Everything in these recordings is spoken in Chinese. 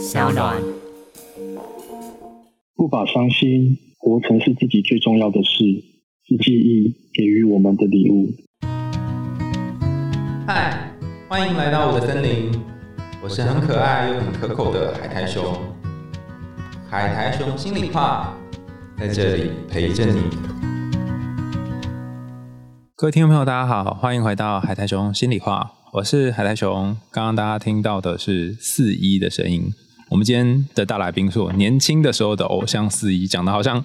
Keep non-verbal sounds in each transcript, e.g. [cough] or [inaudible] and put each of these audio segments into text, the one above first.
小暖。不把伤心活成是自己最重要的事，是记忆给予我们的礼物。嗨，欢迎来到我的森林，我是很可爱又很可口的海苔熊。海苔熊心里话，在这里陪着你。各位听众朋友，大家好，欢迎回到海苔熊心里话，我是海苔熊。刚刚大家听到的是四一的声音。我们今天的大来宾是我年轻的时候的偶像四一，讲的好像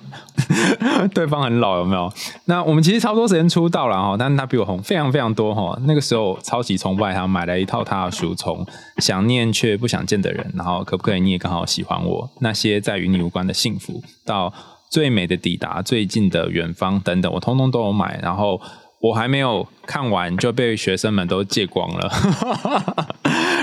[laughs] 对方很老，有没有？那我们其实差不多时间出道了哈，但是他比我红非常非常多哈。那个时候超级崇拜他，买了一套他的书，从想念却不想见的人，然后可不可以你也刚好喜欢我？那些在与你无关的幸福，到最美的抵达，最近的远方等等，我通通都有买。然后我还没有看完就被学生们都借光了。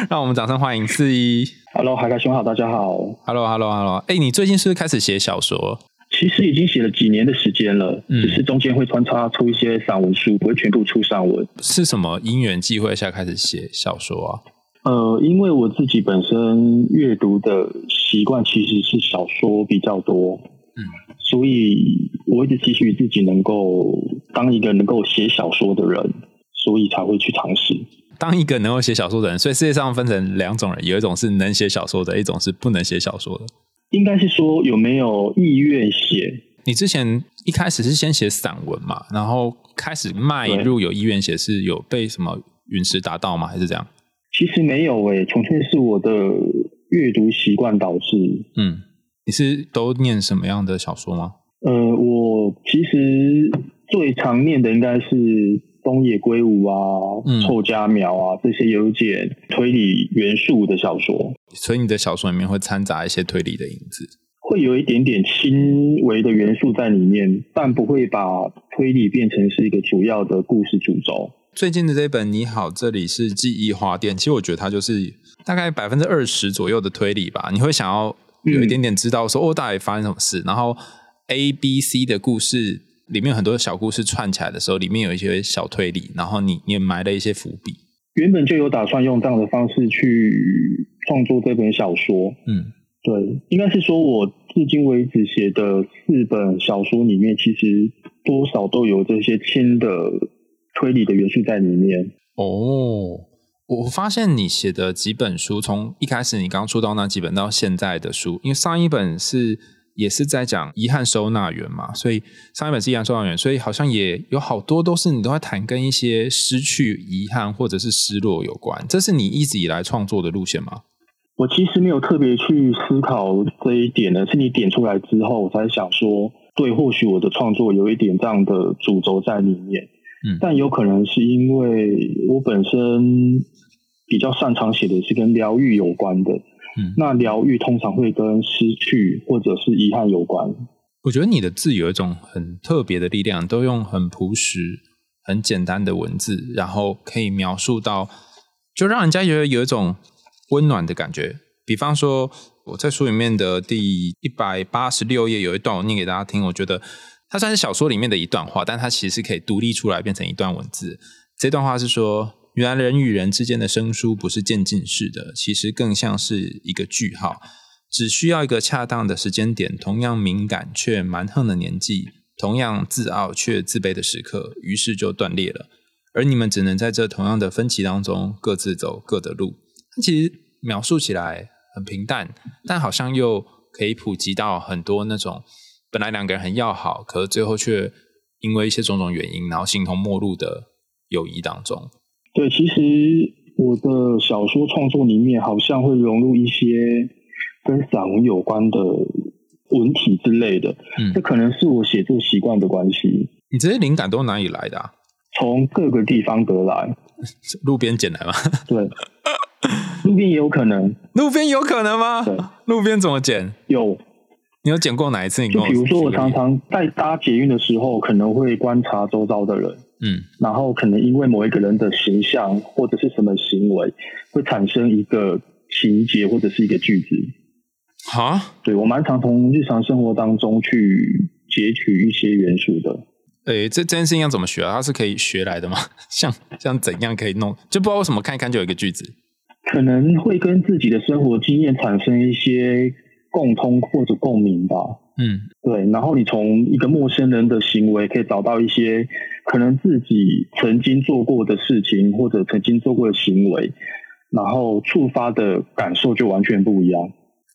[laughs] 让我们掌声欢迎四一。Hello，海凯兄好，大家好。Hello，Hello，Hello。哎，你最近是不是开始写小说？其实已经写了几年的时间了，嗯只是中间会穿插出一些散文书，不会全部出散文。是什么因缘际会下开始写小说啊？呃，因为我自己本身阅读的习惯其实是小说比较多，嗯，所以我一直期许自己能够当一个能够写小说的人，所以才会去尝试。当一个能够写小说的人，所以世界上分成两种人，有一种是能写小说的，一种是不能写小说的。应该是说有没有意愿写？你之前一开始是先写散文嘛，然后开始迈入有意愿写，是有被什么陨石打到吗？还是这样？其实没有诶、纯粹是我的阅读习惯导致。嗯，你是都念什么样的小说吗？呃，我其实最常念的应该是东野圭吾啊、嗯臭家苗啊这些有一点推理元素的小说，所以你的小说里面会掺杂一些推理的影子。会有一点点轻微的元素在里面，但不会把推理变成是一个主要的故事主轴。最近的这本《你好，这里是记忆花店》，其实我觉得它就是大概百分之二十左右的推理吧。你会想要有一点点知道说、哦，到底发生什么事，然后 A、B、C 的故事里面有很多小故事串起来的时候，里面有一些小推理，然后你你也埋了一些伏笔。原本就有打算用这样的方式去创作这本小说，嗯，对，应该是说我至今为止写的四本小说里面，其实多少都有这些轻的推理的元素在里面。哦，我发现你写的几本书，从一开始你刚出道那几本到现在的书，因为上一本是也是在讲遗憾收纳员嘛，所以上一本是遗憾收纳员，所以好像也有好多都是你都在谈跟一些失去、遗憾或者是失落有关。这是你一直以来创作的路线吗？我其实没有特别去思考这一点呢，是你点出来之后，我才想说，对，或许我的创作有一点这样的主轴在里面。嗯但有可能是因为我本身比较擅长写的是跟疗愈有关的，嗯那疗愈通常会跟失去或者是遗憾有关。我觉得你的字有一种很特别的力量，都用很朴实、很简单的文字，然后可以描述到，就让人家觉得有一种温暖的感觉。比方说，我在书里面的第一百八十六页有一段，我念给大家听。我觉得它算是小说里面的一段话，但它其实可以独立出来变成一段文字。这段话是说：原来人与人之间的生疏不是渐进式的，其实更像是一个句号。只需要一个恰当的时间点，同样敏感却蛮横的年纪，同样自傲却自卑的时刻，于是就断裂了。而你们只能在这同样的分歧当中各自走各的路。其实描述起来很平淡，但好像又可以普及到很多那种本来两个人很要好，可是最后却因为一些种种原因，然后形同陌路的友谊当中。对，其实我的小说创作里面好像会融入一些跟散文有关的文体之类的，嗯这，可能是我写作习惯的关系，你这些灵感都哪里来的啊？从各个地方得来。[laughs] 路边捡来吗？[laughs] 对，路边也有可能路边有可能吗对？路边怎么捡？有，你有捡过哪一次？你跟我就比如说我常常在搭捷运的时候，可能会观察周遭的人，嗯然后可能因为某一个人的形象或者是什么行为，会产生一个情节或者是一个句子。哈，对我蛮常从日常生活当中去截取一些元素的。诶，这这件事情要怎么学啊？它是可以学来的吗？[laughs] 像像怎样可以弄？就不知道为什么看一看就有一个句子。可能会跟自己的生活经验产生一些共通或者共鸣吧。嗯，对。然后你从一个陌生人的行为，可以找到一些可能自己曾经做过的事情，或者曾经做过的行为，然后触发的感受就完全不一样。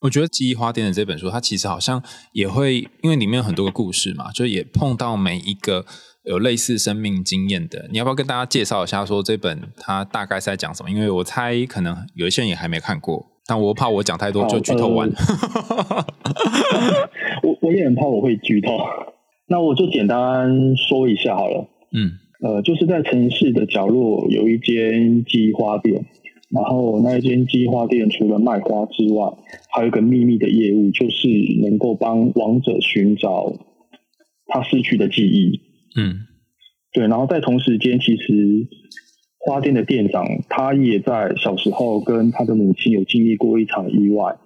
我觉得《记忆花店》的这本书，它其实好像也会，因为里面有很多个故事嘛，就也碰到每一个有类似生命经验的。你要不要跟大家介绍一下，说这本它大概是在讲什么？因为我猜可能有一些人也还没看过，但我怕我讲太多就剧透完。[laughs] 我我也很怕我会剧透，[laughs] 那我就简单说一下好了。嗯，呃，就是在城市的角落有一间记忆花店。然后那一间记忆花店除了卖花之外，还有一个秘密的业务，就是能够帮王者寻找他失去的记忆。嗯，对。然后在同时间，其实花店的店长他也在小时候跟他的母亲有经历过一场意外，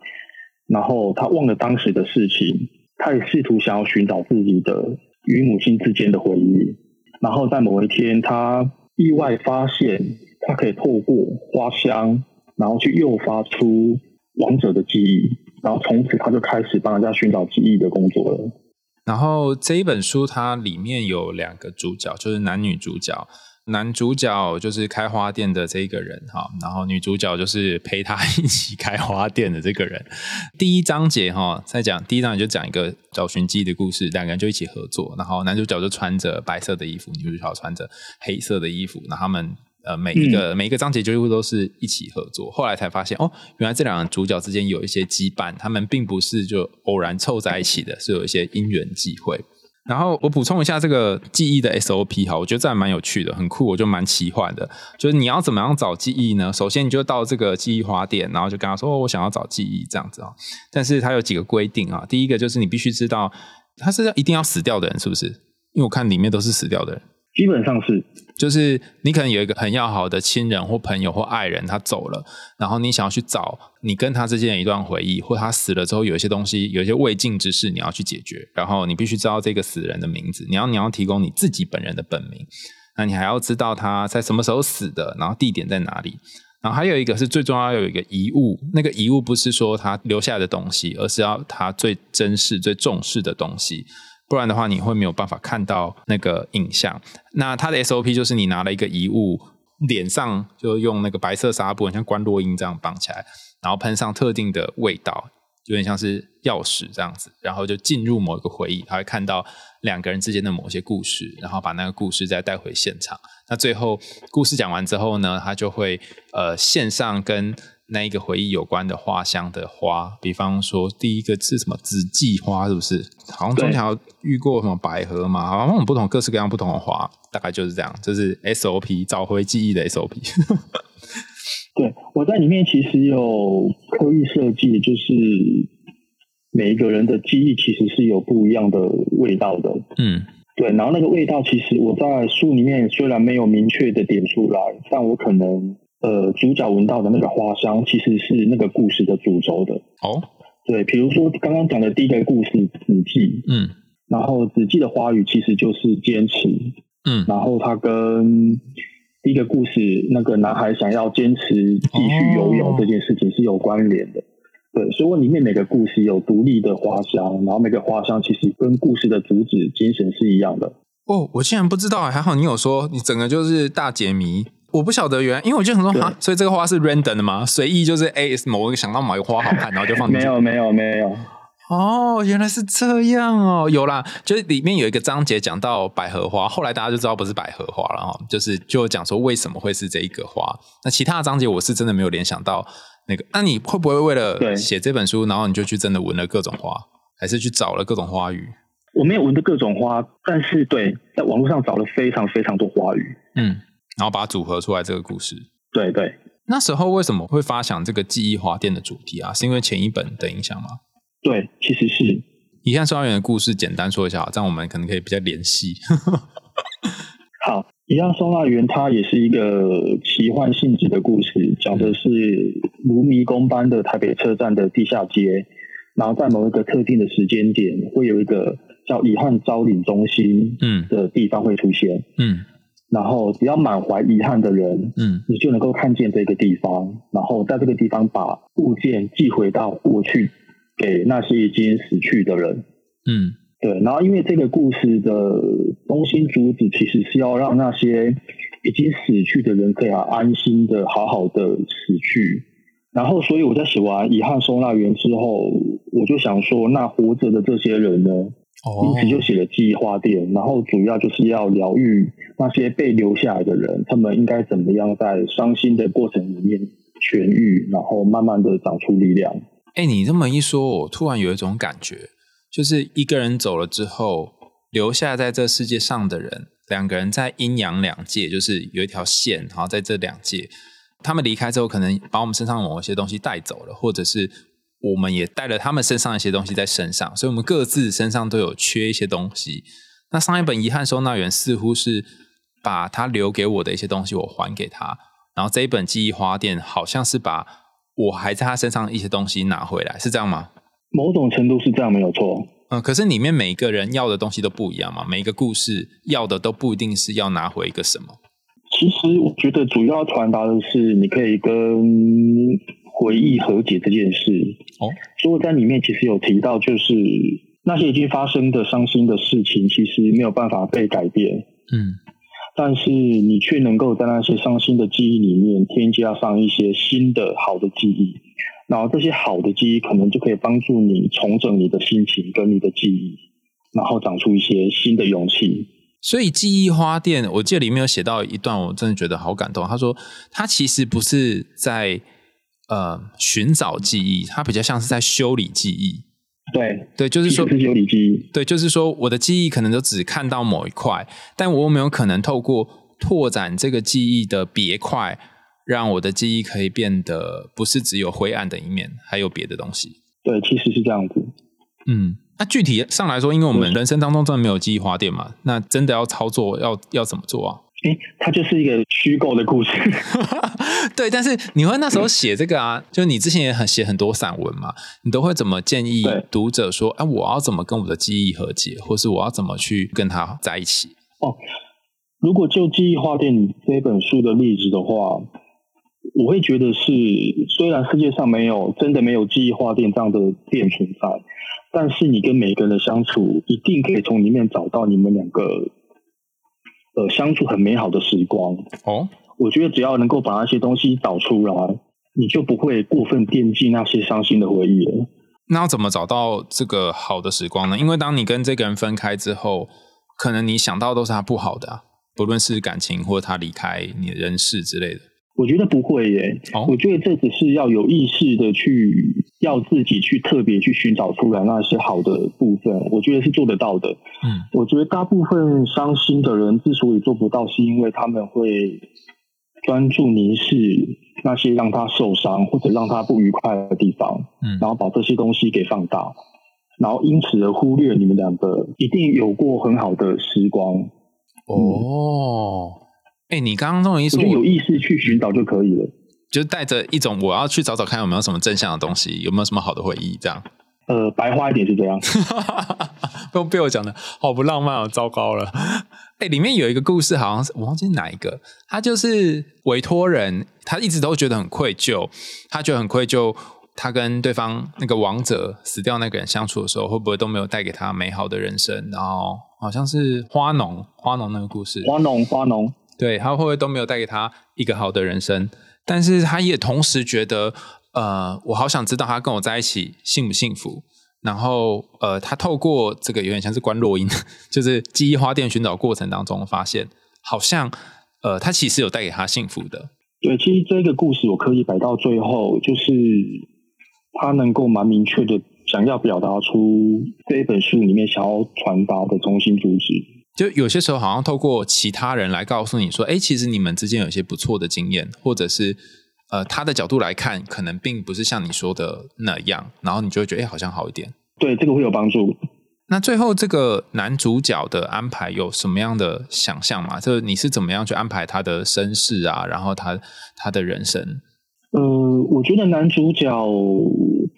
然后他忘了当时的事情，他也试图想要寻找自己的与母亲之间的回忆。然后在某一天，他意外发现。他可以透过花香，然后去诱发出王者的记忆，然后从此他就开始帮人家寻找记忆的工作了。然后这一本书它里面有两个主角，就是男女主角。男主角就是开花店的这个人哈，然后女主角就是陪他一起开花店的这个人。[laughs] 第一章节哈，在讲第一章节就讲一个找寻记忆的故事，两个人就一起合作，然后男主角就穿着白色的衣服，女主角穿着黑色的衣服，那他们。呃，每一个每一个章节几乎都是一起合作，后来才发现哦，原来这两个主角之间有一些羁绊，他们并不是就偶然凑在一起的，是有一些因缘际会。然后我补充一下这个记忆的 SOP 哈，我觉得这还蛮有趣的，很酷，我就蛮奇幻的。就是你要怎么样找记忆呢？首先你就到这个记忆花店，然后就跟他说，我想要找记忆这样子啊。但是它有几个规定啊，第一个就是你必须知道他是一定要死掉的人，是不是？因为我看里面都是死掉的人。基本上是，就是你可能有一个很要好的亲人或朋友或爱人，他走了，然后你想要去找你跟他之间的一段回忆，或他死了之后有一些东西，有一些未尽之事你要去解决，然后你必须知道这个死人的名字，你要你要提供你自己本人的本名，那你还要知道他在什么时候死的，然后地点在哪里，然后还有一个是最重要有一个遗物，那个遗物不是说他留下的东西，而是要他最珍视、最重视的东西。不然的话，你会没有办法看到那个影像。那它的 SOP 就是你拿了一个遗物，脸上就用那个白色纱布，像关落音这样绑起来，然后喷上特定的味道，有点像是钥匙这样子，然后就进入某一个回忆，他会看到两个人之间的某些故事，然后把那个故事再带回现场。那最后故事讲完之后呢，他就会呃线上跟。那一个回忆有关的花香的花，比方说第一个是什么紫季花，是不是？好像中条遇过什么百合嘛？好像不同各式各样不同的花，大概就是这样。这是 SOP 找回记忆的 SOP。[laughs] 对，我在里面其实有刻意设计，就是每一个人的记忆其实是有不一样的味道的。嗯，对。然后那个味道，其实我在书里面虽然没有明确的点出来，但我可能。呃，主角闻到的那个花香，其实是那个故事的主轴的。哦，对，比如说刚刚讲的第一个故事《子记》，嗯，然后《子记》的花语其实就是坚持，嗯，然后他跟第一个故事那个男孩想要坚持继续游泳这件事情是有关联的。对，所以里面每个故事有独立的花香，然后每个花香其实跟故事的主旨精神是一样的。哦，我竟然不知道，还好你有说，你整个就是大解谜。我不晓得原，因为我就想说哈，所以这个花是 random 的吗？随意就是 A S 某个想到某一个花好看，然后就放进去。[laughs] 没有没有没有。哦，原来是这样哦，有啦，就是里面有一个章节讲到百合花，后来大家就知道不是百合花了哈，就是就讲说为什么会是这一个花。那其他的章节我是真的没有联想到那个。那你会不会为了写这本书，然后你就去真的闻了各种花，还是去找了各种花语？我没有闻的各种花，但是对，在网络上找了非常非常多花语。嗯。然后把它组合出来这个故事，对对。那时候为什么会发想这个记忆花店的主题啊？是因为前一本的影响吗？对，其实是。遗憾收纳员的故事简单说一下，这样我们可能可以比较联系。[laughs] 好，遗憾收纳员它也是一个奇幻性质的故事，讲的是如迷宫般的台北车站的地下街，然后在某一个特定的时间点，会有一个叫遗憾招领中心嗯的地方会出现嗯。然后只要满怀遗憾的人，嗯你就能够看见这个地方，然后在这个地方把物件寄回到过去，给那些已经死去的人。嗯对，然后因为这个故事的中心主旨其实是要让那些已经死去的人可以安心的、好好的死去。然后，所以我在写完《遗憾收纳员》之后，我就想说，那活着的这些人呢？哦因此就写了记忆花店，然后主要就是要疗愈那些被留下来的人，他们应该怎么样在伤心的过程里面痊愈，然后慢慢的长出力量。哎、你这么一说，我突然有一种感觉，就是一个人走了之后，留下在这世界上的人，两个人在阴阳两界，就是有一条线，然后在这两界，他们离开之后，可能把我们身上某一些东西带走了，或者是我们也带了他们身上一些东西在身上，所以我们各自身上都有缺一些东西。那上一本遗憾收纳员似乎是把他留给我的一些东西我还给他，然后这一本记忆花店好像是把我还在他身上一些东西拿回来，是这样吗？某种程度是这样，没有错。嗯，可是里面每一个人要的东西都不一样嘛，每一个故事要的都不一定是要拿回一个什么。其实我觉得主要传达的是，你可以跟回忆和解这件事。哦，所以我在里面其实有提到，就是那些已经发生的伤心的事情，其实没有办法被改变。嗯但是你却能够在那些伤心的记忆里面添加上一些新的好的记忆，然后这些好的记忆可能就可以帮助你重整你的心情跟你的记忆，然后长出一些新的勇气。所以记忆花店，我记得里面有写到一段，我真的觉得好感动。他说，他其实不是在呃寻找记忆，它比较像是在修理记忆。对，对，就是说是修理记忆。对，就是说我的记忆可能都只看到某一块，但我有没有可能透过拓展这个记忆的别块，让我的记忆可以变得不是只有灰暗的一面，还有别的东西？对，其实是这样子。嗯，那具体上来说，因为我们人生当中真的没有记忆花店嘛，那真的要操作要要怎么做啊？诶，它就是一个虚构的故事。[laughs] 对，但是你会那时候写这个啊，就你之前也很写很多散文嘛，你都会怎么建议读者说，哎、我要怎么跟我的记忆和解，或是我要怎么去跟他在一起？哦如果就《记忆花店》这本书的例子的话，我会觉得是，虽然世界上没有真的没有记忆花店这样的店存在，但是你跟每个人的相处，一定可以从里面找到你们两个呃相处很美好的时光。哦，我觉得只要能够把那些东西导出来，你就不会过分惦记那些伤心的回忆了。那要怎么找到这个好的时光呢？因为当你跟这个人分开之后，可能你想到都是他不好的、啊，不论是感情或者他离开你的人世之类的。我觉得不会耶，哦？我觉得这只是要有意识的去，要自己去特别去寻找出来那些好的部分，我觉得是做得到的。嗯。我觉得大部分伤心的人之所以做不到，是因为他们会专注凝视那些让他受伤或者让他不愉快的地方，嗯。然后把这些东西给放大，然后因此而忽略你们两个一定有过很好的时光。哦，哎、你刚刚这么一说，我有意识去寻找就可以了。就带着一种我要去找找看有没有什么正向的东西，有没有什么好的回忆，这样。呃，白话一点是这样。[laughs] 被被我讲的好不浪漫哦，糟糕了。哎、里面有一个故事，好像是我忘记哪一个，他就是委托人，他一直都觉得很愧疚，他觉得很愧疚，他跟对方那个王者死掉那个人相处的时候，会不会都没有带给他美好的人生？然后好像是花农，花农那个故事，花农，花农，对他会不会都没有带给他一个好的人生？但是他也同时觉得，呃，我好想知道他跟我在一起幸不幸福。然后，呃，他透过这个有点像是关落音，[laughs] 就是记忆花店寻找过程当中，发现好像，呃，他其实有带给他幸福的。对，其实这个故事我可以摆到最后，就是他能够蛮明确的想要表达出这一本书里面想要传达的中心主旨。就有些时候，好像透过其他人来告诉你说，哎，其实你们之间有一些不错的经验，或者是呃，他的角度来看，可能并不是像你说的那样，然后你就会觉得，哎，好像好一点。对，这个会有帮助。那最后这个男主角的安排有什么样的想象吗？就是你是怎么样去安排他的身世啊，然后他他的人生？呃，我觉得男主角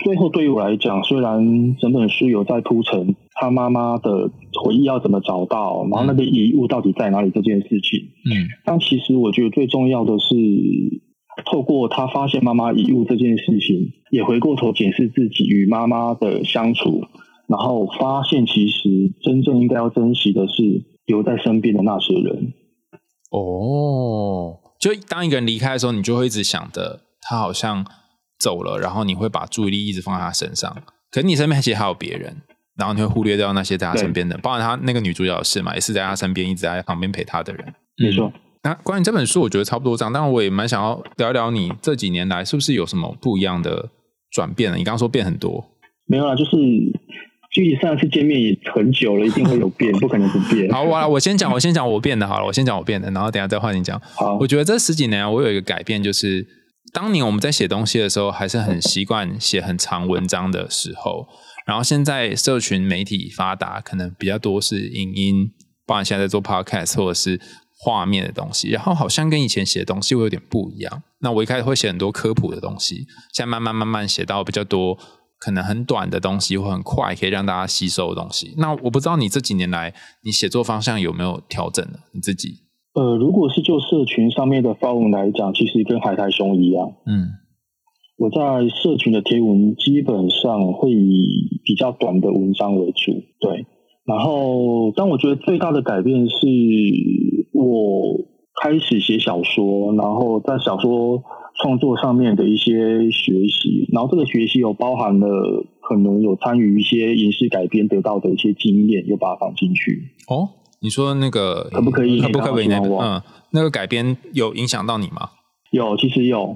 最后对于我来讲，虽然整本书有在铺陈他妈妈的回忆要怎么找到，然后那个遗物到底在哪里这件事情，嗯但其实我觉得最重要的是，透过他发现妈妈遗物这件事情，也回过头检视自己与妈妈的相处，然后发现其实真正应该要珍惜的是留在身边的那些人。哦，就当一个人离开的时候，你就会一直想着他好像走了，然后你会把注意力一直放在他身上。可是你身边其实还有别人，然后你会忽略掉那些在他身边的，包括他那个女主角的事嘛，也是在他身边一直在旁边陪他的人。没错。那关于这本书，我觉得差不多这样，但我也蛮想要聊一聊你这几年来是不是有什么不一样的转变呢？你刚刚说变很多，没有啦，就是距离上次见面也很久了，一定会有变，不可能不变。[laughs] 好，我我先讲，我先讲我变的好了，我先讲我变的，然后等下再换你讲。好我，觉得这十几年啊，我有一个改变，就是当年我们在写东西的时候，还是很习惯写很长文章的时候，然后现在社群媒体发达，可能比较多是影音，包含现在在做 podcast 或者是画面的东西，然后好像跟以前写的东西会有点不一样。那我一开始会写很多科普的东西，现在慢慢慢慢写到比较多。可能很短的东西，或很快可以让大家吸收的东西。那我不知道你这几年来，你写作方向有没有调整呢？你自己？呃，如果是就社群上面的发文来讲，其实跟海苔熊一样，嗯我在社群的贴文基本上会以比较短的文章为主，对。然后，但我觉得最大的改变是我开始写小说，然后在小说创作上面的一些学习，然后这个学习有包含了可能有参与一些影视改编得到的一些经验，又把它放进去。哦，你说那个可不可以可不可以那让我嗯，那个改编有影响到你吗？有，其实有，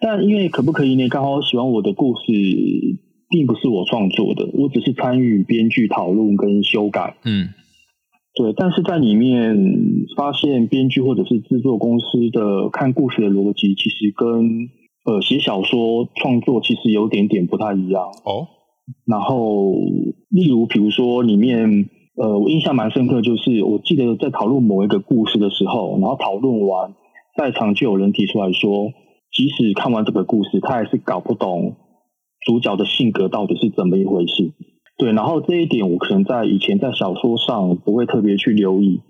但因为可不可以呢？刚好喜欢我的故事，并不是我创作的，我只是参与编剧讨论跟修改。嗯对，但是在里面发现编剧或者是制作公司的看故事的逻辑，其实跟呃写小说创作其实有点点不太一样。哦然后，例如比如说里面，呃，我印象蛮深刻，就是我记得在讨论某一个故事的时候，然后讨论完，在场就有人提出来说，即使看完这个故事，他还是搞不懂主角的性格到底是怎么一回事。对，然后这一点我可能在以前在小说上不会特别去留意，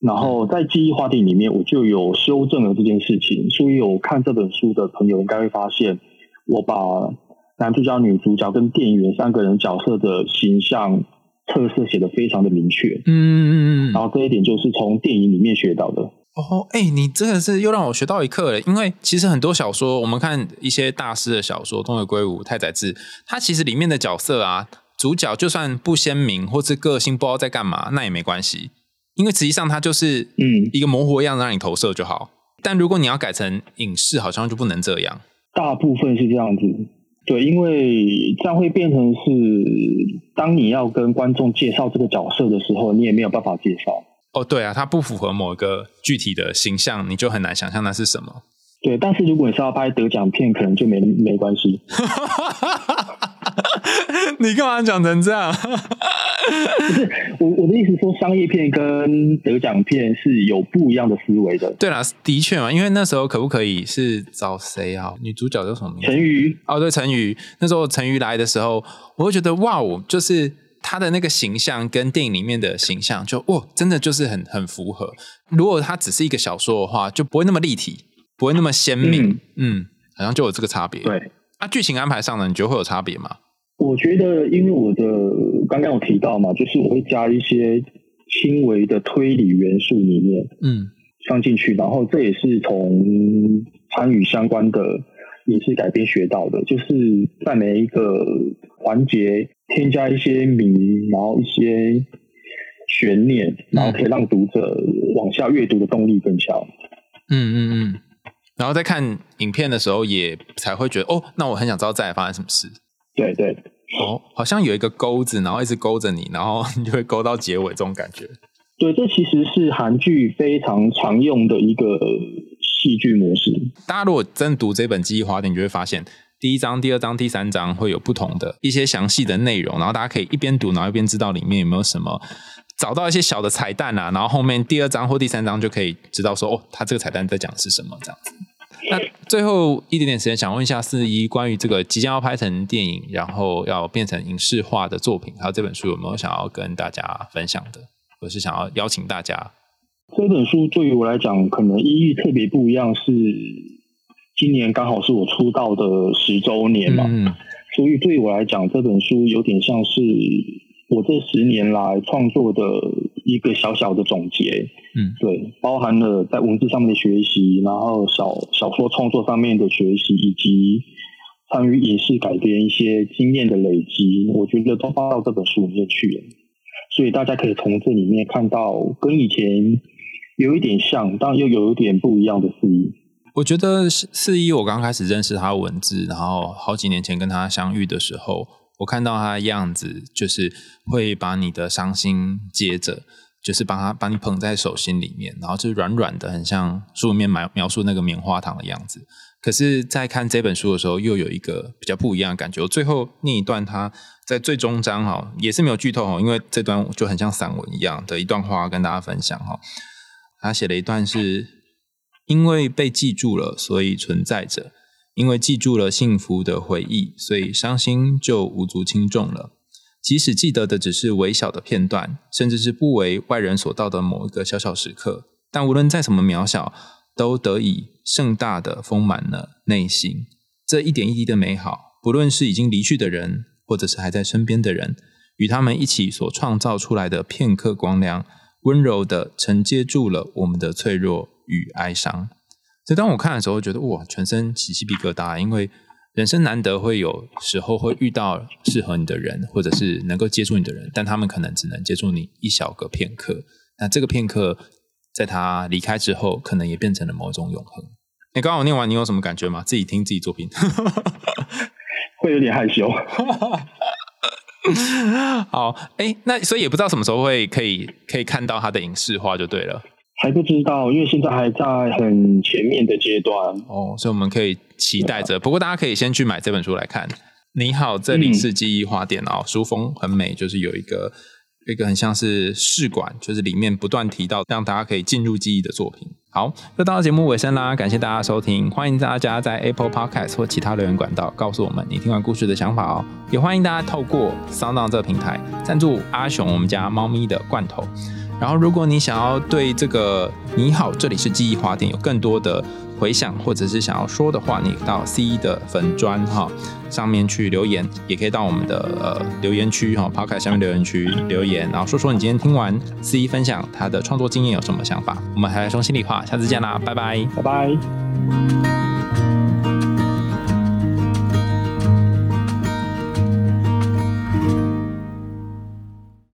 然后在记忆话题里面我就有修正了这件事情，所以有看这本书的朋友应该会发现，我把男主角、女主角跟店员三个人角色的形象特色写得非常的明确，嗯嗯嗯然后这一点就是从电影里面学到的。哦，哎、你真的是又让我学到一课了。因为其实很多小说，我们看一些大师的小说，东野圭吾、太宰治，他其实里面的角色啊，主角就算不鲜明，或是个性不知道在干嘛，那也没关系，因为实际上他就是嗯一个模糊的样子让你投射就好。但如果你要改成影视，好像就不能这样。大部分是这样子，对，因为这样会变成是，当你要跟观众介绍这个角色的时候，你也没有办法介绍。哦，对啊，它不符合某一个具体的形象，你就很难想象那是什么。对，但是如果你是要拍得奖片，可能就没没关系。[laughs] 你干嘛讲成这样？不是我我的意思说，商业片跟得奖片是有不一样的思维的。对啦，的确嘛，因为那时候可不可以是找谁啊？女主角叫什么名字？陈瑜，哦，对，陈宇。那时候陈宇来的时候，我会觉得哇哦，就是他的那个形象跟电影里面的形象就，哇，真的就是很很符合。如果它只是一个小说的话，就不会那么立体，不会那么鲜明。嗯好像就有这个差别。对，那，剧情安排上呢，你觉得会有差别吗？我觉得因为我的刚刚有提到嘛，就是我会加一些轻微的推理元素里面嗯放进去，然后这也是从参与相关的影视改编学到的，就是在每一个环节添加一些谜，然后一些悬念，然后可以让读者往下阅读的动力更强。嗯嗯嗯。然后在看影片的时候，也才会觉得哦，那我很想知道再来发生什么事。对对，哦，好像有一个钩子，然后一直勾着你，然后 [laughs] 你就会勾到结尾这种感觉。对，这其实是韩剧非常常用的一个戏剧模式。大家如果真的读这本《记忆花店》，你就会发现第一章、第二章、第三章会有不同的一些详细的内容，然后大家可以一边读，然后一边知道里面有没有什么。找到一些小的彩蛋啊，然后后面第二章或第三章就可以知道说，哦，他这个彩蛋在讲的是什么这样子。那最后一点点时间，想问一下四一，关于这个即将要拍成电影，然后要变成影视化的作品，还有这本书有没有想要跟大家分享的，或是想要邀请大家？这本书对于我来讲，可能意义特别不一样，是今年刚好是我出道的十周年嘛，所以对我来讲，这本书有点像是我这十年来创作的一个小小的总结。嗯，对，包含了在文字上面的学习，然后小小说创作上面的学习，以及参与影视改编一些经验的累积，我觉得都放到这本书里面去了。所以大家可以从这里面看到跟以前有一点像，但又有一点不一样的四一。我觉得四一，我刚开始认识他文字，然后好几年前跟他相遇的时候，我看到他的样子，就是会把你的伤心接着。就是把它把你捧在手心里面，然后就是软软的，很像书里面描描述那个棉花糖的样子。可是，在看这本书的时候，又有一个比较不一样的感觉。我最后念一段，他在最终章哈，也是没有剧透哈，因为这段就很像散文一样的一段话跟大家分享哈。他写了一段是：因为被记住了，所以存在着；因为记住了幸福的回忆，所以伤心就无足轻重了。即使记得的只是微小的片段，甚至是不为外人所道的某一个小小时刻，但无论再怎么渺小，都得以盛大的丰满了内心。这一点一滴的美好，不论是已经离去的人，或者是还在身边的人，与他们一起所创造出来的片刻光亮，温柔的承接住了我们的脆弱与哀伤。所以当我看的时候，觉得哇，全身起鸡皮疙瘩，因为。人生难得会有时候会遇到适合你的人，或者是能够接触你的人，但他们可能只能接触你一小个片刻。那这个片刻，在他离开之后，可能也变成了某种永恒。你刚刚我念完，你有什么感觉吗？自己听自己作品，[laughs] 会有点害羞。[laughs] [laughs] 好，哎，那所以也不知道什么时候会可以可以看到他的影视化，就对了。还不知道，因为现在还在很前面的阶段哦，所以我们可以期待着。不过大家可以先去买这本书来看。你好，这里是记忆花店哦，书封很美，就是有一个一个很像是试管，就是里面不断提到让大家可以进入记忆的作品。好，又到了节目尾声啦，感谢大家收听，欢迎大家在 Apple Podcast 或其他留言管道告诉我们你听完故事的想法哦，也欢迎大家透过 Sound 这个平台赞助阿雄我们家猫咪的罐头。然后，如果你想要对这个“你好，这里是记忆花店”有更多的回想，或者是想要说的话，你到 C 的粉砖哈上面去留言，也可以到我们的呃留言区哈 p o c 下面留言区留言，然后说说你今天听完 C 分享他的创作经验有什么想法。我们还来说心里话，下次见啦，拜拜，拜拜。